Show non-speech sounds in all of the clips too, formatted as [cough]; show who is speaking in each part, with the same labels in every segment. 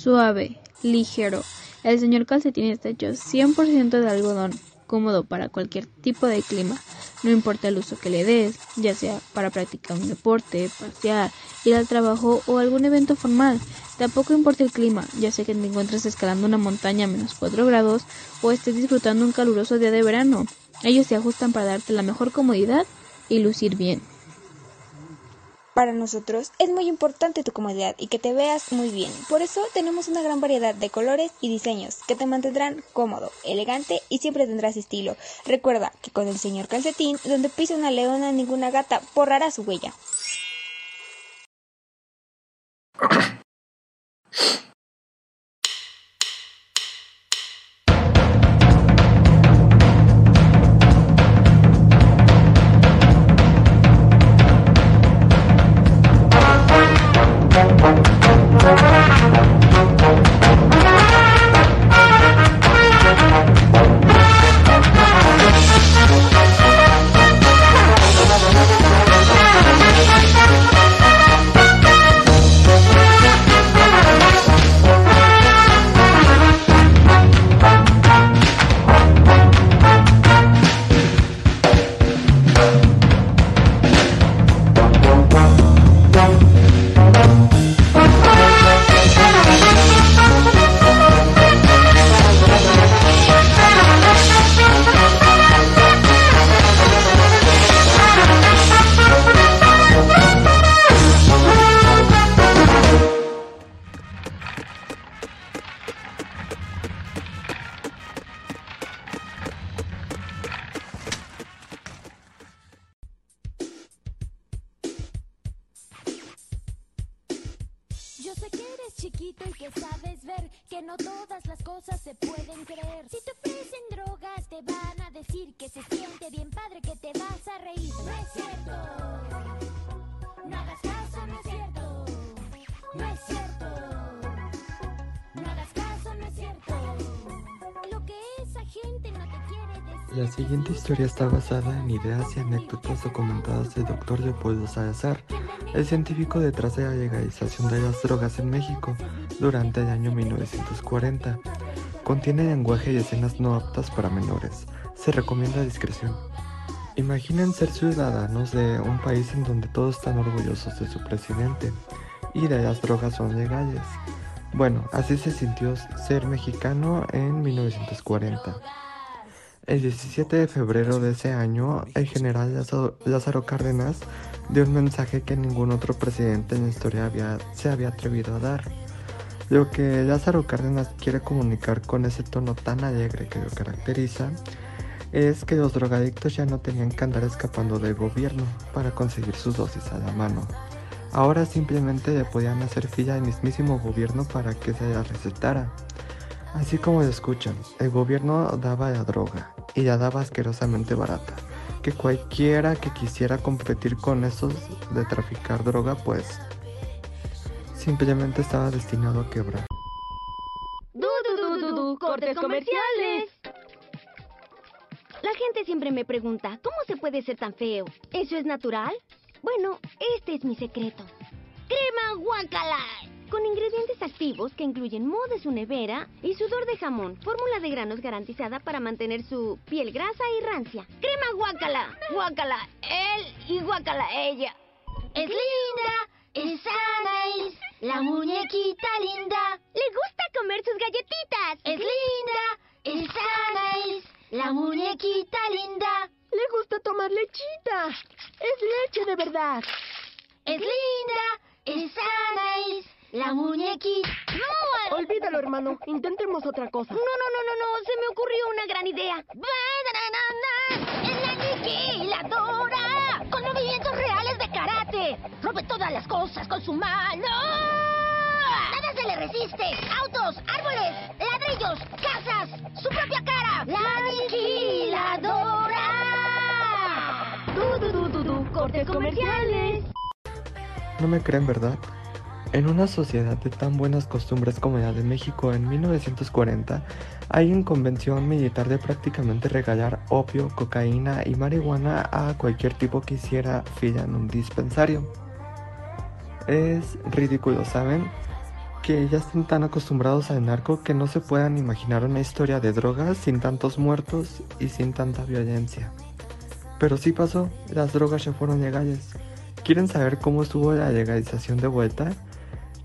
Speaker 1: suave, ligero. El señor calcetín está hecho 100% de algodón, cómodo para cualquier tipo de clima, no importa el uso que le des, ya sea para practicar un deporte, pasear, ir al trabajo o algún evento formal. Tampoco importa el clima, ya sea que te encuentres escalando una montaña a menos 4 grados o estés disfrutando un caluroso día de verano. Ellos se ajustan para darte la mejor comodidad y lucir bien.
Speaker 2: Para nosotros es muy importante tu comodidad y que te veas muy bien. Por eso tenemos una gran variedad de colores y diseños que te mantendrán cómodo, elegante y siempre tendrás estilo. Recuerda que con el señor calcetín, donde pisa una leona ninguna gata borrará su huella.
Speaker 3: Siguiente historia está basada en ideas y anécdotas documentadas del Dr. Leopoldo Salazar, el científico detrás de la legalización de las drogas en México durante el año 1940. Contiene lenguaje y escenas no aptas para menores. Se recomienda discreción. Imaginen ser ciudadanos de un país en donde todos están orgullosos de su presidente y de las drogas son legales. Bueno, así se sintió ser mexicano en 1940. El 17 de febrero de ese año, el general Lázaro, Cárdenas dio un mensaje que ningún otro presidente en la historia había, se había atrevido a dar. Lo que Lázaro Cárdenas quiere comunicar con ese tono tan alegre que lo caracteriza es que los drogadictos ya no tenían que andar escapando del gobierno para conseguir sus dosis a la mano. Ahora simplemente le podían hacer fila al mismísimo gobierno para que se la recetara. Así como lo escuchan, el gobierno daba la droga y la daba asquerosamente barata. Que cualquiera que quisiera competir con esos de traficar droga, pues simplemente estaba destinado a quebrar.
Speaker 4: Du, du, du, du, du, cortes comerciales. La gente siempre me pregunta, ¿cómo se puede ser tan feo? ¿Eso es natural? Bueno, este es mi secreto. Crema Guacala. Con ingredientes activos que incluyen moho de su nevera y sudor de jamón. Fórmula de granos garantizada para mantener su piel grasa y rancia. Crema Guacala. Guacala él y Guacala ella. Es linda, es sana, es la muñequita linda. Le gusta comer sus galletitas. Es linda, es sana, es la muñequita linda.
Speaker 5: Le gusta tomar lechita. Es leche de verdad.
Speaker 4: Es linda, es sana, es la muñequita. ¡No!
Speaker 5: Olvídalo, hermano. Intentemos otra cosa.
Speaker 4: No, no, no, no, no. Se me ocurrió una gran idea. ¡Bananana! ¡Es la aniquiladora! Con movimientos reales de karate. Rompe todas las cosas con su mano. Nada se le resiste. Autos, árboles, ladrillos, casas, su propia cara. La aniquiladora.
Speaker 5: Du, du, du, du, du, cortes comerciales.
Speaker 3: No me creen, ¿verdad? En una sociedad de tan buenas costumbres como la de México en 1940, hay en convención militar de prácticamente regalar opio, cocaína y marihuana a cualquier tipo que hiciera fila en un dispensario. Es ridículo, ¿saben? que ya están tan acostumbrados al narco que no se puedan imaginar una historia de drogas sin tantos muertos y sin tanta violencia. Pero sí pasó, las drogas ya fueron legales. ¿Quieren saber cómo estuvo la legalización de vuelta?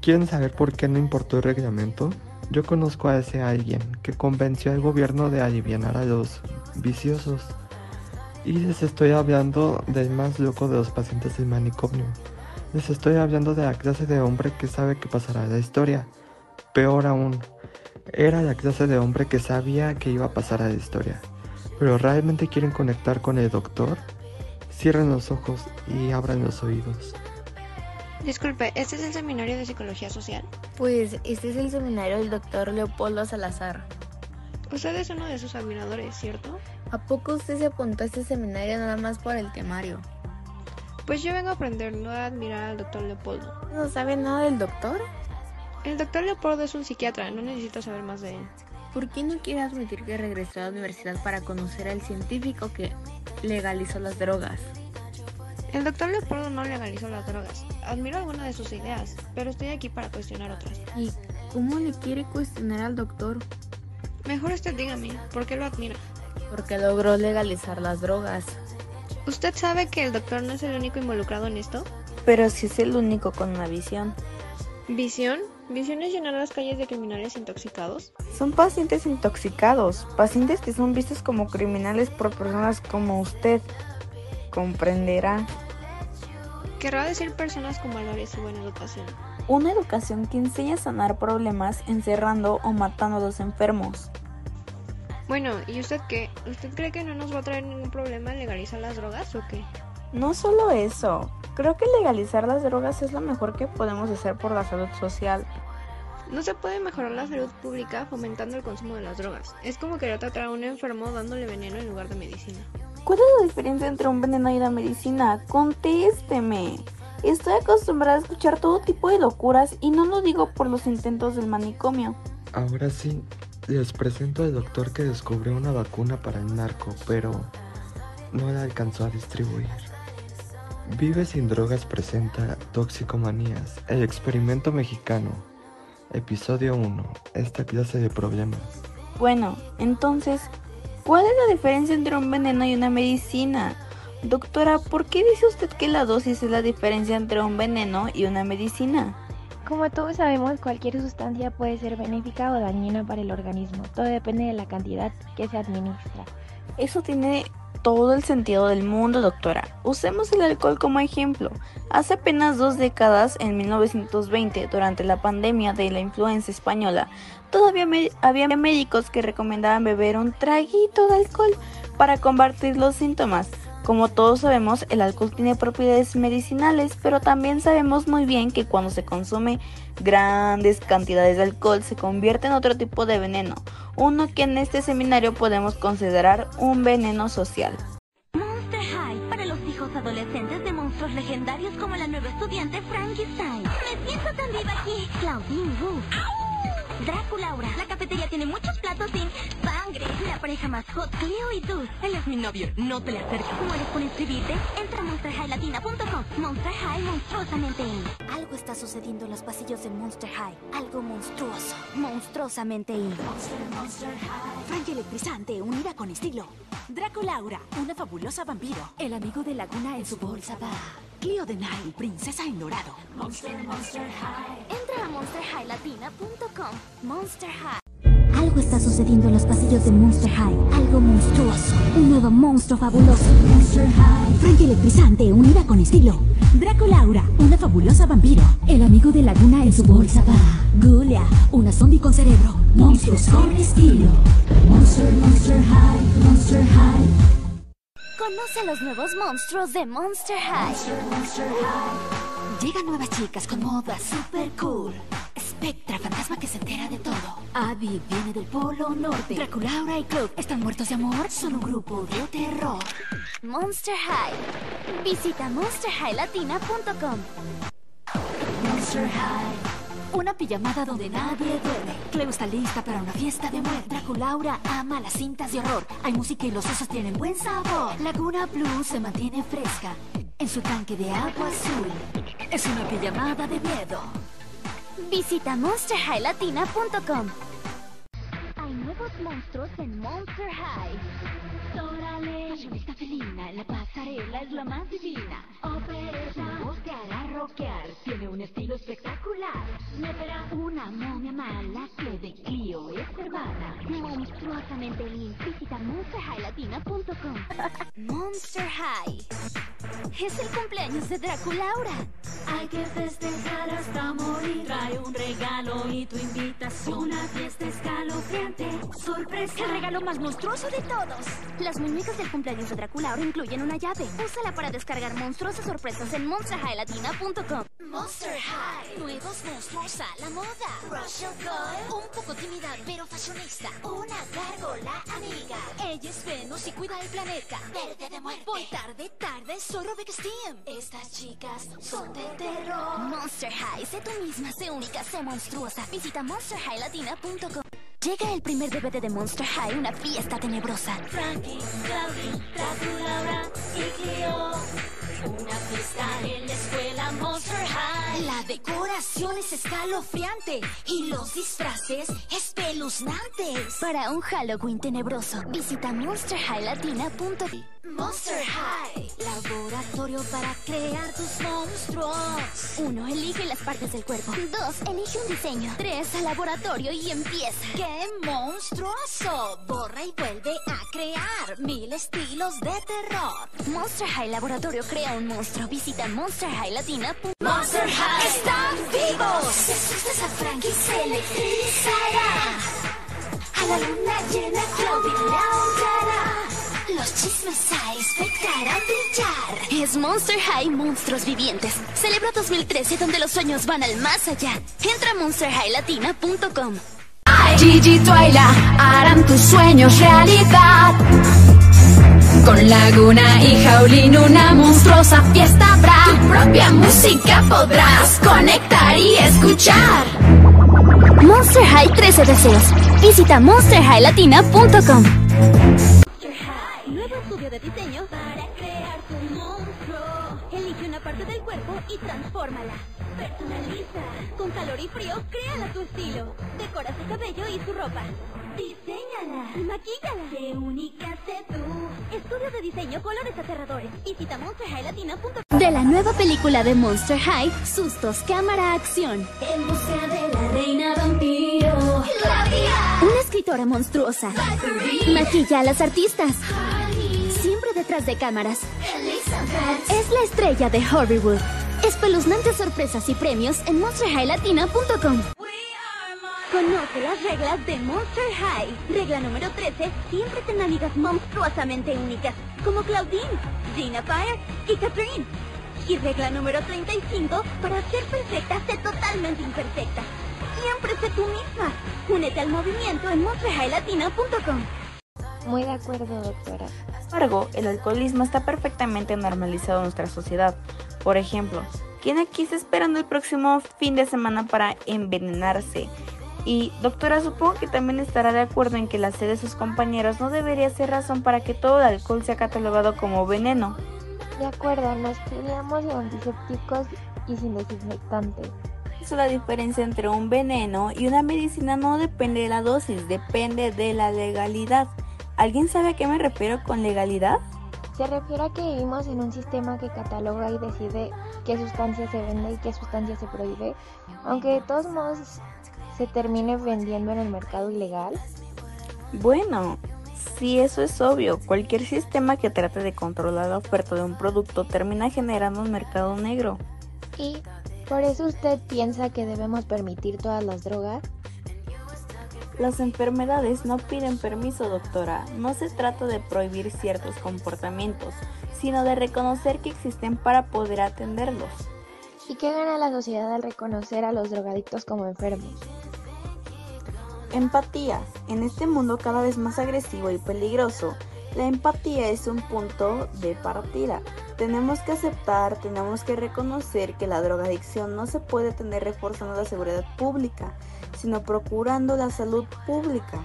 Speaker 3: ¿Quieren saber por qué no importó el reglamento? Yo conozco a ese alguien que convenció al gobierno de aliviar a los viciosos. Y les estoy hablando del más loco de los pacientes del manicomio. Les estoy hablando de la clase de hombre que sabe que pasará la historia. Peor aún, era la clase de hombre que sabía que iba a pasar a la historia. Pero realmente quieren conectar con el doctor? Cierren los ojos y abran los oídos.
Speaker 6: Disculpe, ¿este es el seminario de psicología social?
Speaker 7: Pues este es el seminario del doctor Leopoldo Salazar.
Speaker 6: Usted es uno de sus admiradores, ¿cierto?
Speaker 7: ¿A poco usted se apuntó a este seminario nada más por el temario?
Speaker 6: Pues yo vengo a aprender, no a admirar al doctor Leopoldo.
Speaker 7: ¿No sabe nada del doctor?
Speaker 6: El doctor Leopoldo es un psiquiatra, no necesito saber más de él.
Speaker 7: ¿Por qué no quiere admitir que regresó a la universidad para conocer al científico que legalizó las drogas?
Speaker 6: El doctor Leopoldo no legalizó las drogas. Admiro algunas de sus ideas, pero estoy aquí para cuestionar otras.
Speaker 7: ¿Y cómo le quiere cuestionar al doctor?
Speaker 6: Mejor usted dígame, ¿por qué lo admira?
Speaker 7: Porque logró legalizar las drogas.
Speaker 6: ¿Usted sabe que el doctor no es el único involucrado en esto?
Speaker 7: Pero sí es el único con una visión.
Speaker 6: ¿Visión? ¿Visión es llenar las calles de criminales intoxicados?
Speaker 7: Son pacientes intoxicados, pacientes que son vistos como criminales por personas como usted. Comprenderá.
Speaker 6: Querrá decir personas con valores y buena educación.
Speaker 7: Una educación que enseña a sanar problemas encerrando o matando a los enfermos.
Speaker 6: Bueno, ¿y usted qué? ¿Usted cree que no nos va a traer ningún problema legalizar las drogas o qué?
Speaker 7: No solo eso, creo que legalizar las drogas es lo mejor que podemos hacer por la salud social.
Speaker 6: No se puede mejorar la salud pública fomentando el consumo de las drogas. Es como querer tratar a un enfermo dándole veneno en lugar de medicina.
Speaker 7: ¿Cuál es la diferencia entre un veneno y una medicina? Contésteme. Estoy acostumbrada a escuchar todo tipo de locuras y no lo digo por los intentos del manicomio.
Speaker 3: Ahora sí, les presento al doctor que descubrió una vacuna para el narco, pero no la alcanzó a distribuir. Vive sin drogas presenta Toxicomanías, el experimento mexicano. Episodio 1. Esta clase de problemas.
Speaker 7: Bueno, entonces, ¿cuál es la diferencia entre un veneno y una medicina? Doctora, ¿por qué dice usted que la dosis es la diferencia entre un veneno y una medicina?
Speaker 8: Como todos sabemos, cualquier sustancia puede ser benéfica o dañina para el organismo. Todo depende de la cantidad que se administra.
Speaker 7: Eso tiene todo el sentido del mundo, doctora. Usemos el alcohol como ejemplo. Hace apenas dos décadas, en 1920, durante la pandemia de la influenza española, todavía había médicos que recomendaban beber un traguito de alcohol para combatir los síntomas. Como todos sabemos, el alcohol tiene propiedades medicinales, pero también sabemos muy bien que cuando se consume grandes cantidades de alcohol se convierte en otro tipo de veneno, uno que en este seminario podemos considerar un veneno social.
Speaker 9: Monster High para los hijos adolescentes de monstruos legendarios como la nueva estudiante Frankenstein. Me siento tan viva aquí. Claudine Wu. Draculaura. La cafetería tiene muchos platos sin sangre. La pareja más hot, Cleo y tú. Él es mi novio. No te le acerques. ¿Mueres por inscribirte? Entra a monsterhighlatina.com. Monster High monstruosamente in.
Speaker 10: Algo está sucediendo en los pasillos de Monster High. Algo monstruoso.
Speaker 9: Monstruosamente in.
Speaker 10: Frank electrizante, unida con estilo. Draculaura, una fabulosa vampiro. El amigo de Laguna en su bolsa va. Cleo de Nile, princesa en dorado.
Speaker 9: Entra a monsterhighlatina.com. Monster High.
Speaker 10: Algo está sucediendo en los pasillos de Monster High. Algo monstruoso. Un nuevo monstruo fabuloso. Frank electrizante, unida con estilo. Draculaura, una fabulosa vampiro. El amigo de Laguna en su bolsa va. Gulia, una zombie con cerebro. Monstruos con estilo. Monster, Monster High, Monster High.
Speaker 9: Conoce los nuevos monstruos de Monster High.
Speaker 10: Llegan nuevas chicas con moda super cool. Spectra, fantasma que se entera de todo. Abby viene del Polo Norte. Draculaura y Club están muertos de amor. Son un grupo de terror.
Speaker 9: Monster High. Visita monsterhighlatina.com.
Speaker 10: Monster High. Una pijamada donde nadie duerme. Cleo está lista para una fiesta de muerte. Draculaura ama las cintas de horror. Hay música y los osos tienen buen sabor. Laguna Blue se mantiene fresca en su tanque de agua azul. Es una pijamada de miedo.
Speaker 11: Visita monsterhighlatina.com.
Speaker 9: Hay nuevos monstruos en Monster High.
Speaker 12: Órale, fashionista felina, la pasarela es la más divina. Opereta, rockear, tiene un estilo espectacular. Me verá una momia mala que de Clio es hermana.
Speaker 9: Monstruosamente Lin. Visita monsterhighlatina.com. [laughs]
Speaker 11: Monster High. Es el cumpleaños de Draculaura.
Speaker 12: Hay que festejar hasta morir. Trae un regalo y tu invitación. Una fiesta escalofriante, sorpresa.
Speaker 11: El regalo más monstruoso de todos. Las muñecas del cumpleaños de Draculaura incluyen una llave. Úsala para descargar monstruosas sorpresas en Monster High. Nuevos monstruos a la moda. Russian Girl. Un poco tímida pero fashionista. Una gárgola amiga. Ella es Venus y cuida el planeta. Verde de muerte. Voy tarde, tarde, soy Rebecca Steam.
Speaker 12: Estas chicas son de terror.
Speaker 11: Monster High. Sé tú misma, sé única, sé monstruosa. Visita monsterhighlatina.com. Llega el primer DVD de Monster High, una fiesta tenebrosa.
Speaker 12: Frankie, Claudine, Draculaura y Cleo. Una fiesta en la escuela.
Speaker 11: La decoración es escalofriante y los disfraces espeluznantes. Para un Halloween tenebroso, visita monsterhighlatina.com.
Speaker 12: Monster High. Laboratorio para crear tus monstruos.
Speaker 11: 1. Elige las partes del cuerpo. 2. Elige un diseño. 3. Al laboratorio y empieza.
Speaker 12: ¡Qué monstruoso! Borra y vuelve a crear mil estilos de terror.
Speaker 11: Monster High Laboratorio crea un monstruo. Visita monsterhighlatina.com.
Speaker 12: Monster High están vivos. Si asustas a Frankie se electrizará. A la luna llena Claudine la. Los chismes a expectar a brillar.
Speaker 11: Es Monster High Monstruos Vivientes. Celebra 2013 donde los sueños van al más allá. Entra a monsterhighlatina.com.
Speaker 12: Gigi Twyla harán tus sueños realidad. Con Laguna y Jaulín una monstruosa fiesta habrá. Tu propia música podrás conectar y escuchar.
Speaker 11: Monster High 13 deseos. Visita monsterhighlatina.com.
Speaker 9: cuerpo y transfórmala. Personaliza. Con calor y frío, créala tu estilo. Decora su cabello y su ropa. Diseñala. Maquíllala. Sé única, sé tú. Estudio de diseño, colores aterradores. Visita monsterhighlatina.com.
Speaker 11: De la nueva película de Monster High, Sustos, Cámara, Acción.
Speaker 12: En busca de la reina vampiro. Claudia.
Speaker 11: Una escritora monstruosa. Maquilla a las artistas. Siempre detrás de cámaras. Es la estrella de Hollywood. Espeluznantes sorpresas y premios en monsterhighlatina.com.
Speaker 9: Conoce las reglas de Monster High. Regla número 13. Siempre ten amigas monstruosamente únicas, como Claudine, Gina Fire y Catherine. Y regla número 35. Para ser perfecta, sé totalmente imperfecta. Siempre sé tú misma. Únete al movimiento en monsterhighlatina.com.
Speaker 8: Muy de acuerdo, doctora.
Speaker 7: Sin embargo, el alcoholismo está perfectamente normalizado en nuestra sociedad. Por ejemplo, ¿quién aquí está esperando el próximo fin de semana para envenenarse? Y, doctora, supongo que también estará de acuerdo en que la sed de sus compañeros no debería ser razón para que todo el alcohol sea catalogado como veneno.
Speaker 8: De acuerdo, nos teníamos de antisépticos y sin desinfectante.
Speaker 7: Por eso la diferencia entre un veneno y una medicina no depende de la dosis, depende de la legalidad. ¿Alguien sabe a qué me refiero con legalidad?
Speaker 8: Se refiere a que vivimos en un sistema que cataloga y decide qué sustancia se vende y qué sustancia se prohíbe, aunque de todos modos se termine vendiendo en el mercado ilegal.
Speaker 7: Bueno, sí, eso es obvio. Cualquier sistema que trate de controlar la oferta de un producto termina generando un mercado negro.
Speaker 8: Y por eso usted piensa que debemos permitir todas las drogas.
Speaker 7: Las enfermedades no piden permiso, doctora. No se trata de prohibir ciertos comportamientos, sino de reconocer que existen para poder atenderlos.
Speaker 8: ¿Y qué gana la sociedad al reconocer a los drogadictos como enfermos?
Speaker 7: Empatía. En este mundo cada vez más agresivo y peligroso, la empatía es un punto de partida. Tenemos que aceptar, tenemos que reconocer que la drogadicción no se puede tener reforzando la seguridad pública, sino procurando la salud pública.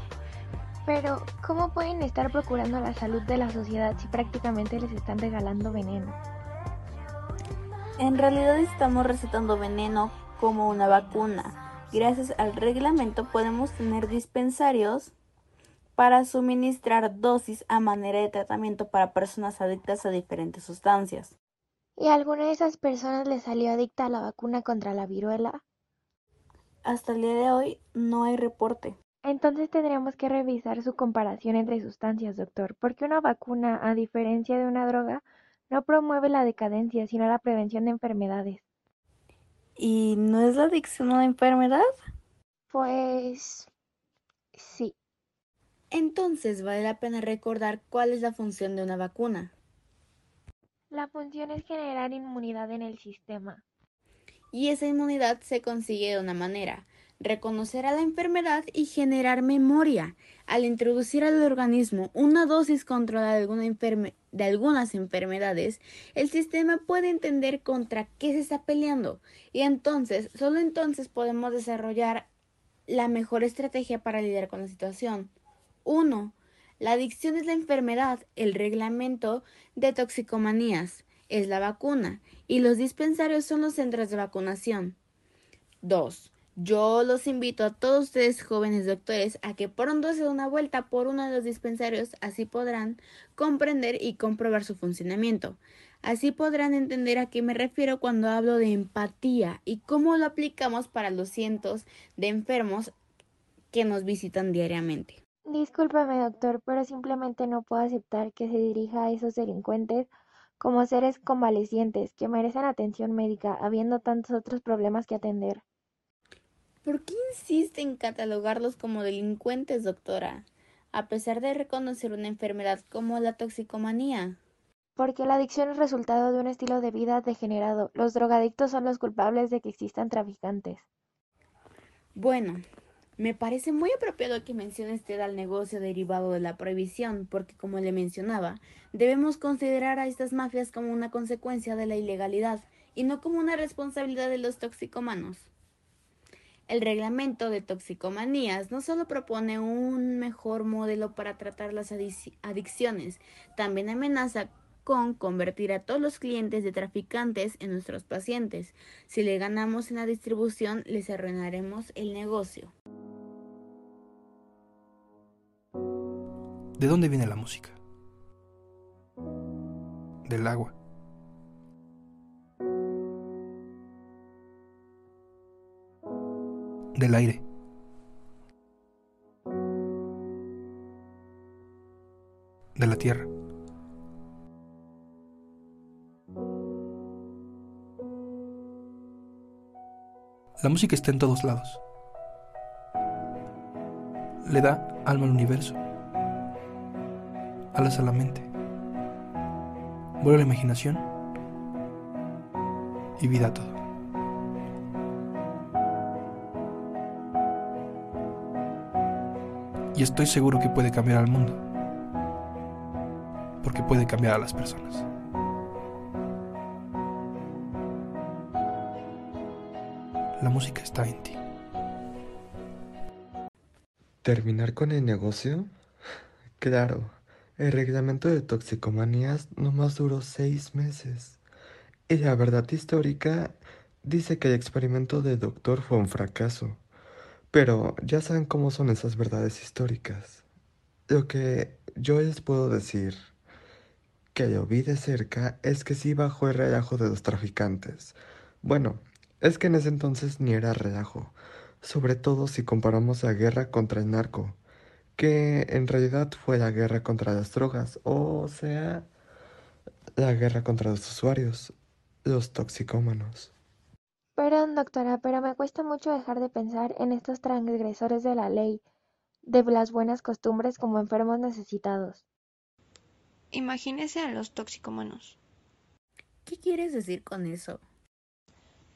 Speaker 8: Pero, ¿cómo pueden estar procurando la salud de la sociedad si prácticamente les están regalando veneno?
Speaker 7: En realidad estamos recetando veneno como una vacuna.
Speaker 13: Gracias al reglamento podemos tener dispensarios para suministrar dosis a manera de tratamiento para personas adictas a diferentes sustancias.
Speaker 8: ¿Y a alguna de esas personas le salió adicta a la vacuna contra la viruela?
Speaker 13: Hasta el día de hoy no hay reporte.
Speaker 8: Entonces tendríamos que revisar su comparación entre sustancias, doctor, porque una vacuna, a diferencia de una droga, no promueve la decadencia, sino la prevención de enfermedades.
Speaker 13: ¿Y no es la adicción una enfermedad?
Speaker 8: Pues sí.
Speaker 13: Entonces vale la pena recordar cuál es la función de una vacuna.
Speaker 8: La función es generar inmunidad en el sistema.
Speaker 13: Y esa inmunidad se consigue de una manera, reconocer a la enfermedad y generar memoria. Al introducir al organismo una dosis controlada de, alguna de, algunas enfermedades, el sistema puede entender contra qué se está peleando y entonces, solo entonces podemos desarrollar la mejor estrategia para lidiar con la situación. 1. La adicción es la enfermedad, el reglamento de toxicomanías es la vacuna y los dispensarios son los centros de vacunación. 2. Yo los invito a todos ustedes jóvenes doctores a que pronto se den una vuelta por uno de los dispensarios, así podrán comprender y comprobar su funcionamiento. Así podrán entender a qué me refiero cuando hablo de empatía y cómo lo aplicamos para los cientos de enfermos que nos visitan diariamente.
Speaker 8: Discúlpeme, doctor, pero simplemente no puedo aceptar que se dirija a esos delincuentes como seres convalecientes que merecen atención médica, habiendo tantos otros problemas que atender.
Speaker 13: ¿Por qué insiste en catalogarlos como delincuentes, doctora? A pesar de reconocer una enfermedad como la toxicomanía.
Speaker 8: Porque la adicción es resultado de un estilo de vida degenerado. Los drogadictos son los culpables de que existan traficantes.
Speaker 13: Bueno, me parece muy apropiado que mencione usted al negocio derivado de la prohibición, porque como le mencionaba, debemos considerar a estas mafias como una consecuencia de la ilegalidad y no como una responsabilidad de los toxicomanos. El reglamento de toxicomanías no solo propone un mejor modelo para tratar las adicciones, también amenaza con convertir a todos los clientes de traficantes en nuestros pacientes. Si le ganamos en la distribución, les arruinaremos el negocio.
Speaker 14: ¿De dónde viene la música? Del agua. Del aire. De la tierra. La música está en todos lados. Le da alma al universo a la mente. Vuelve la imaginación y vida a todo. Y estoy seguro que puede cambiar al mundo, porque puede cambiar a las personas. La música está en ti.
Speaker 3: ¿Terminar con el negocio? Claro. El reglamento de toxicomanías más duró seis meses. Y la verdad histórica dice que el experimento del doctor fue un fracaso. Pero ya saben cómo son esas verdades históricas. Lo que yo les puedo decir que lo vi de cerca es que sí bajó el relajo de los traficantes. Bueno, es que en ese entonces ni era relajo, sobre todo si comparamos la guerra contra el narco que en realidad fue la guerra contra las drogas, o sea, la guerra contra los usuarios, los toxicómanos.
Speaker 8: Perdón, doctora, pero me cuesta mucho dejar de pensar en estos transgresores de la ley, de las buenas costumbres como enfermos necesitados.
Speaker 6: Imagínese a los toxicómanos.
Speaker 13: ¿Qué quieres decir con eso?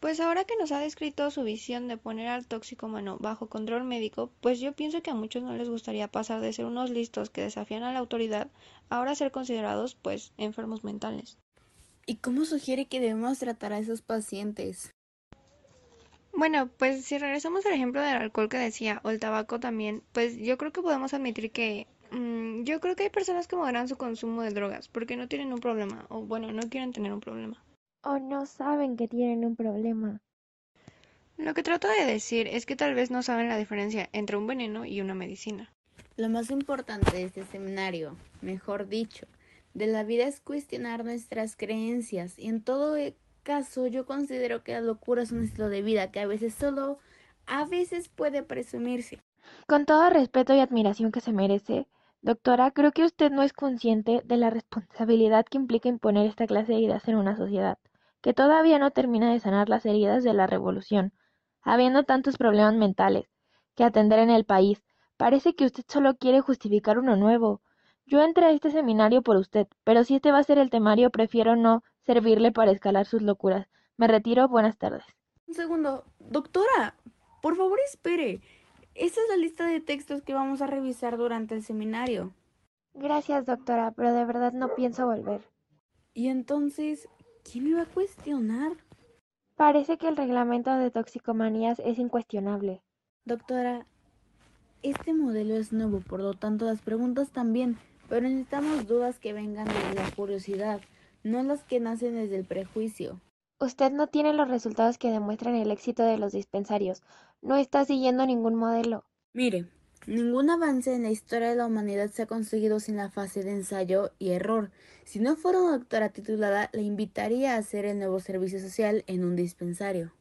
Speaker 6: Pues ahora que nos ha descrito su visión de poner al toxicómano bajo control médico, pues yo pienso que a muchos no les gustaría pasar de ser unos listos que desafían a la autoridad a ahora ser considerados pues enfermos mentales.
Speaker 13: ¿Y cómo sugiere que debemos tratar a esos pacientes?
Speaker 6: Bueno, pues si regresamos al ejemplo del alcohol que decía, o el tabaco también, pues yo creo que podemos admitir que mm, yo creo que hay personas que moderan su consumo de drogas porque no tienen un problema, o bueno, no quieren tener un problema
Speaker 8: o no saben que tienen un problema.
Speaker 15: Lo que trato de decir es que tal vez no saben la diferencia entre un veneno y una medicina.
Speaker 13: Lo más importante de este seminario, mejor dicho, de la vida es cuestionar nuestras creencias y en todo caso yo considero que la locura es un estilo de vida que a veces solo a veces puede presumirse.
Speaker 8: Con todo respeto y admiración que se merece, doctora, creo que usted no es consciente de la responsabilidad que implica imponer esta clase de ideas en una sociedad que todavía no termina de sanar las heridas de la revolución, habiendo tantos problemas mentales que atender en el país. Parece que usted solo quiere justificar uno nuevo. Yo entré a este seminario por usted, pero si este va a ser el temario, prefiero no servirle para escalar sus locuras. Me retiro, buenas tardes.
Speaker 13: Un segundo. Doctora, por favor espere. Esta es la lista de textos que vamos a revisar durante el seminario.
Speaker 8: Gracias, doctora, pero de verdad no pienso volver.
Speaker 13: ¿Y entonces quién me va a cuestionar?
Speaker 8: Parece que el reglamento de toxicomanías es incuestionable.
Speaker 13: Doctora, este modelo es nuevo, por lo tanto las preguntas también, pero necesitamos dudas que vengan desde la curiosidad, no las que nacen desde el prejuicio.
Speaker 8: Usted no tiene los resultados que demuestran el éxito de los dispensarios. No está siguiendo ningún modelo.
Speaker 13: Mire, ningún avance en la historia de la humanidad se ha conseguido sin la fase de ensayo y error. Si no fuera una doctora titulada, la invitaría a hacer el nuevo servicio social en un dispensario.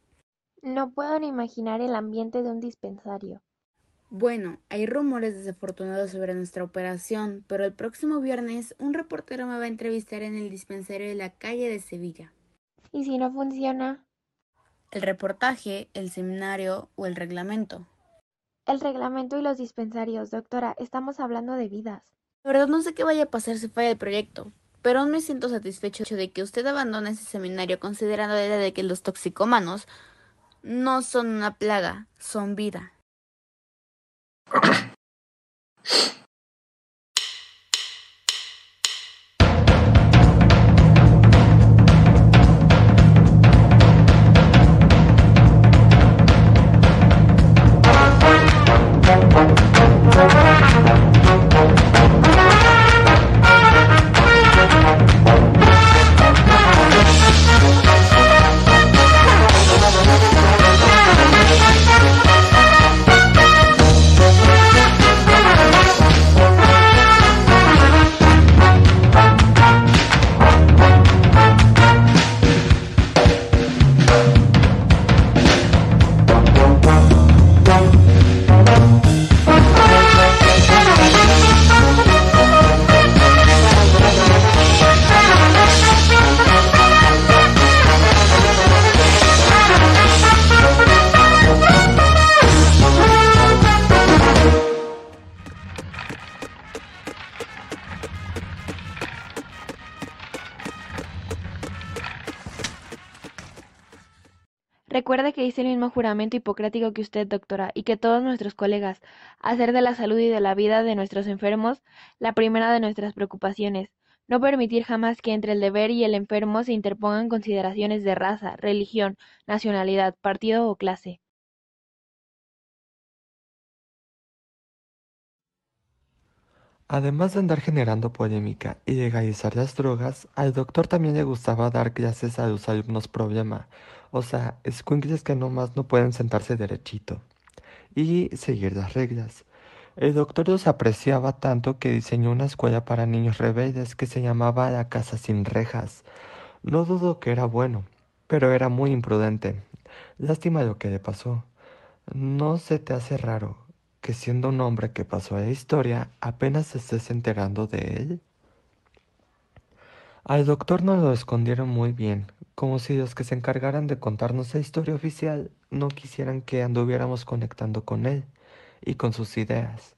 Speaker 8: No puedo ni imaginar el ambiente de un dispensario.
Speaker 13: Bueno, hay rumores desafortunados sobre nuestra operación, pero el próximo viernes un reportero me va a entrevistar en el dispensario de la calle de Sevilla.
Speaker 8: ¿Y si no funciona?
Speaker 13: El reportaje, el seminario o el reglamento.
Speaker 8: El reglamento y los dispensarios, doctora, estamos hablando de vidas.
Speaker 13: La verdad no sé qué vaya a pasar si falla el proyecto, pero aún me siento satisfecho de que usted abandone ese seminario considerando la idea de que los toxicómanos no son una plaga, son vida.
Speaker 8: Juramento hipocrático que usted, doctora, y que todos nuestros colegas, hacer de la salud y de la vida de nuestros enfermos la primera de nuestras preocupaciones. No permitir jamás que entre el deber y el enfermo se interpongan consideraciones de raza, religión, nacionalidad, partido o clase.
Speaker 3: Además de andar generando polémica y legalizar las drogas, al doctor también le gustaba dar clases a los alumnos problema, o sea, escuincles que nomás no pueden sentarse derechito y seguir las reglas. El doctor los apreciaba tanto que diseñó una escuela para niños rebeldes que se llamaba La Casa Sin Rejas. No dudo que era bueno, pero era muy imprudente. Lástima lo que le pasó. ¿No se te hace raro que siendo un hombre que pasó a la historia apenas estés enterando de él? Al doctor nos lo escondieron muy bien, como si los que se encargaran de contarnos la historia oficial no quisieran que anduviéramos conectando con él y con sus ideas,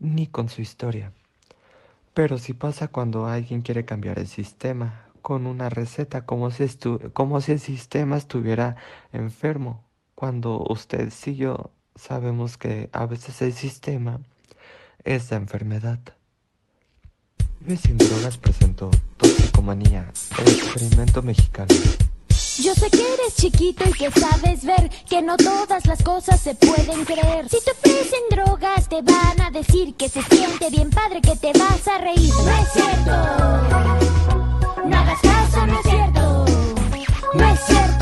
Speaker 3: ni con su historia. Pero si pasa cuando alguien quiere cambiar el sistema con una receta, como si, como si el sistema estuviera enfermo, cuando usted y yo sabemos que a veces el sistema es la enfermedad. Sin presentó Experimento mexicano.
Speaker 11: Yo sé que eres chiquito y que sabes ver que no todas las cosas se pueden creer. Si te ofrecen drogas te van a decir que se siente bien padre, que te vas a reír. No es cierto. No hagas caso, no es cierto. No es cierto.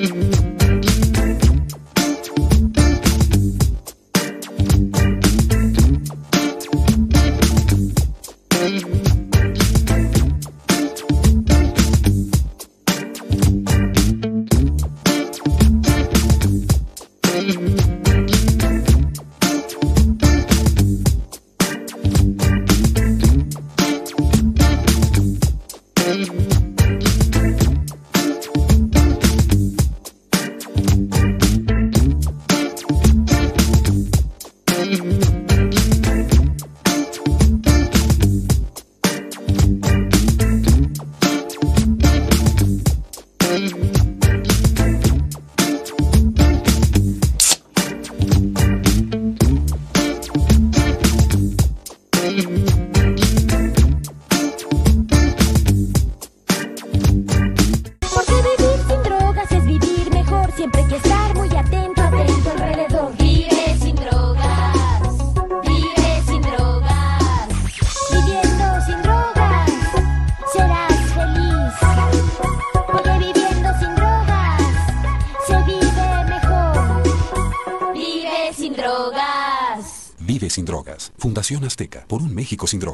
Speaker 2: Thank you. Azteca. Por un México sin drogas.